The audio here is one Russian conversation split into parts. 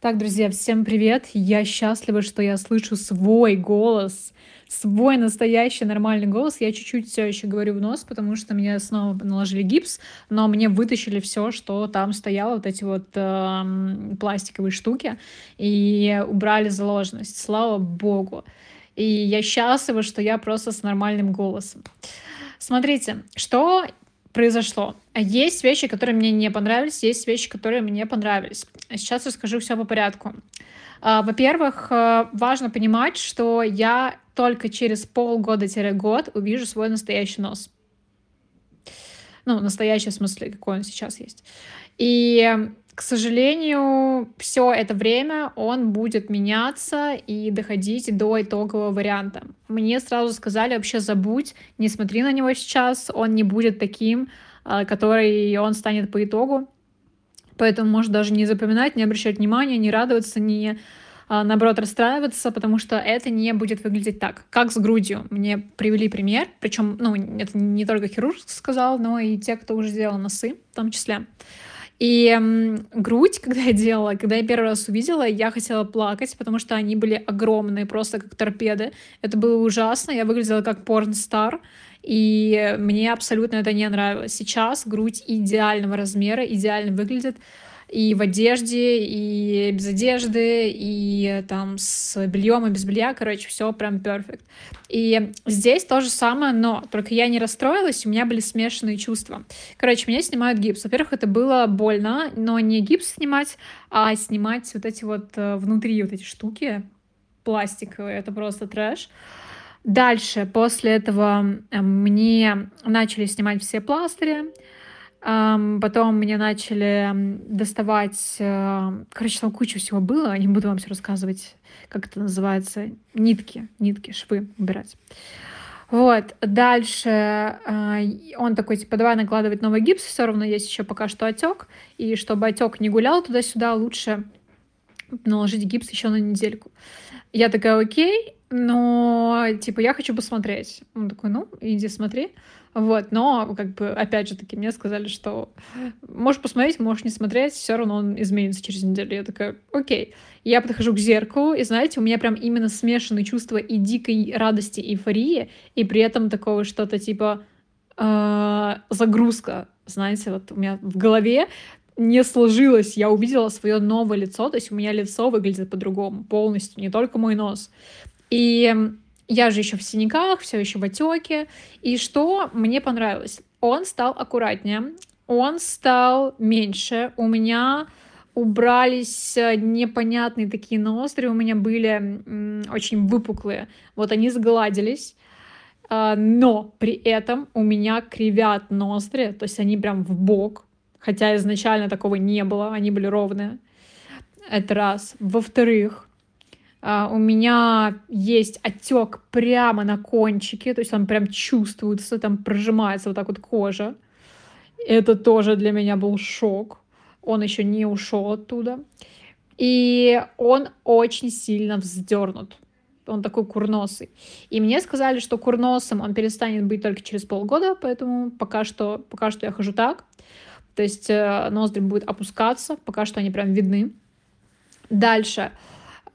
Так, друзья, всем привет! Я счастлива, что я слышу свой голос, свой настоящий нормальный голос. Я чуть-чуть все еще говорю в нос, потому что мне снова наложили гипс, но мне вытащили все, что там стояло, вот эти вот э, пластиковые штуки, и убрали заложенность. Слава богу. И я счастлива, что я просто с нормальным голосом. Смотрите, что произошло. Есть вещи, которые мне не понравились, есть вещи, которые мне понравились. Сейчас расскажу все по порядку. А, во-первых, э, важно понимать, что я только через полгода-год увижу свой настоящий нос. Ну, настоящий в смысле, какой он сейчас есть. И, к сожалению, все это время он будет меняться и доходить до итогового варианта. Мне сразу сказали, вообще забудь, не смотри на него сейчас, он не будет таким, а, который он станет по итогу. Поэтому может даже не запоминать, не обращать внимания, не радоваться, не а, наоборот расстраиваться, потому что это не будет выглядеть так, как с грудью. Мне привели пример, причем, ну, это не только хирург сказал, но и те, кто уже делал носы в том числе. И м, грудь, когда я делала, когда я первый раз увидела, я хотела плакать, потому что они были огромные, просто как торпеды. Это было ужасно, я выглядела как порн-стар, и мне абсолютно это не нравилось. Сейчас грудь идеального размера, идеально выглядит и в одежде, и без одежды, и там с бельем и без белья, короче, все прям перфект. И здесь то же самое, но только я не расстроилась, у меня были смешанные чувства. Короче, меня снимают гипс. Во-первых, это было больно, но не гипс снимать, а снимать вот эти вот э, внутри вот эти штуки пластиковые, это просто трэш. Дальше, после этого э, мне начали снимать все пластыри, Потом мне начали доставать... Э, короче, там куча всего было. Не буду вам все рассказывать, как это называется. Нитки, нитки, швы убирать. Вот, дальше э, он такой, типа, давай накладывать новый гипс, все равно есть еще пока что отек, и чтобы отек не гулял туда-сюда, лучше наложить гипс еще на недельку. Я такая, окей, но, типа, я хочу посмотреть. Он такой, ну, иди смотри. Вот, но, как бы, опять же таки, мне сказали, что можешь посмотреть, можешь не смотреть, все равно он изменится через неделю. Я такая, окей. Я подхожу к зеркалу, и, знаете, у меня прям именно смешанные чувства и дикой радости, и эйфории, и при этом такого что-то типа э, загрузка. Знаете, вот у меня в голове не сложилось. Я увидела свое новое лицо, то есть у меня лицо выглядит по-другому полностью, не только мой нос. И я же еще в синяках, все еще в отеке. И что мне понравилось? Он стал аккуратнее, он стал меньше. У меня убрались э, непонятные такие ноздри, у меня были очень выпуклые. Вот они сгладились. А, но при этом у меня кривят ноздри, то есть они прям в бок, хотя изначально такого не было, они были ровные. Это раз. Во-вторых, Uh, у меня есть отек прямо на кончике, то есть он прям чувствуется, там прожимается вот так вот кожа. Это тоже для меня был шок. Он еще не ушел оттуда. И он очень сильно вздернут. Он такой курносый. И мне сказали, что курносом он перестанет быть только через полгода, поэтому пока что, пока что я хожу так. То есть э, ноздри будут опускаться, пока что они прям видны. Дальше.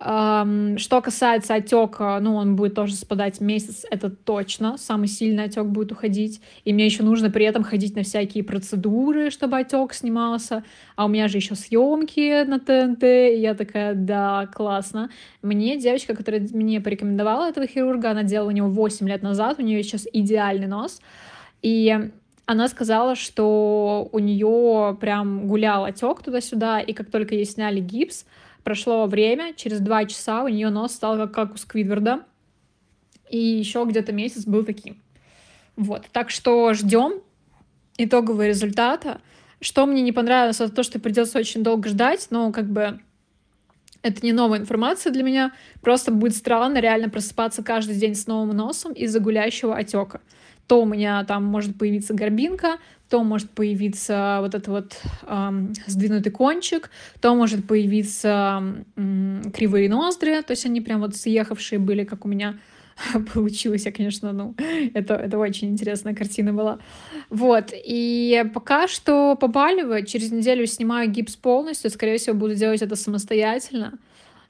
Что касается отека, ну, он будет тоже спадать месяц, это точно. Самый сильный отек будет уходить. И мне еще нужно при этом ходить на всякие процедуры, чтобы отек снимался. А у меня же еще съемки на ТНТ. И я такая, да, классно. Мне девочка, которая мне порекомендовала этого хирурга, она делала у него 8 лет назад, у нее сейчас идеальный нос. И она сказала, что у нее прям гулял отек туда-сюда, и как только ей сняли гипс, Прошло время, через два часа у нее нос стал как, как у Сквидварда. И еще где-то месяц был таким. Вот. Так что ждем итогового результата. Что мне не понравилось, это то, что придется очень долго ждать, но как бы это не новая информация для меня. Просто будет странно реально просыпаться каждый день с новым носом из-за гулящего отека. То у меня там может появиться горбинка, то может появиться вот этот вот эм, сдвинутый кончик, то может появиться эм, кривые ноздри, то есть они прям вот съехавшие были, как у меня получилось. Я, конечно, ну, это это очень интересная картина была. Вот, и пока что побаливает. Через неделю снимаю гипс полностью. Скорее всего, буду делать это самостоятельно.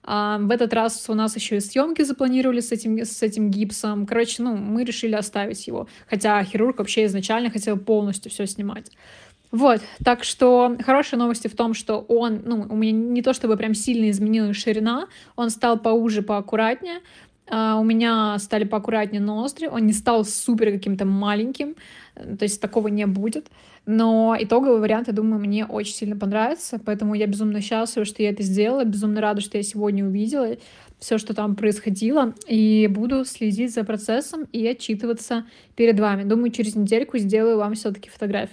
А, в этот раз у нас еще и съемки запланировали с этим, с этим гипсом. Короче, ну, мы решили оставить его. Хотя хирург вообще изначально хотел полностью все снимать. Вот, так что хорошие новости в том, что он, ну, у меня не то чтобы прям сильно изменилась ширина, он стал поуже, поаккуратнее, а, у меня стали поаккуратнее ноздри, он не стал супер каким-то маленьким, то есть такого не будет. Но итоговый вариант, я думаю, мне очень сильно понравится, поэтому я безумно счастлива, что я это сделала, безумно рада, что я сегодня увидела все, что там происходило, и буду следить за процессом и отчитываться перед вами. Думаю, через недельку сделаю вам все-таки фотографию.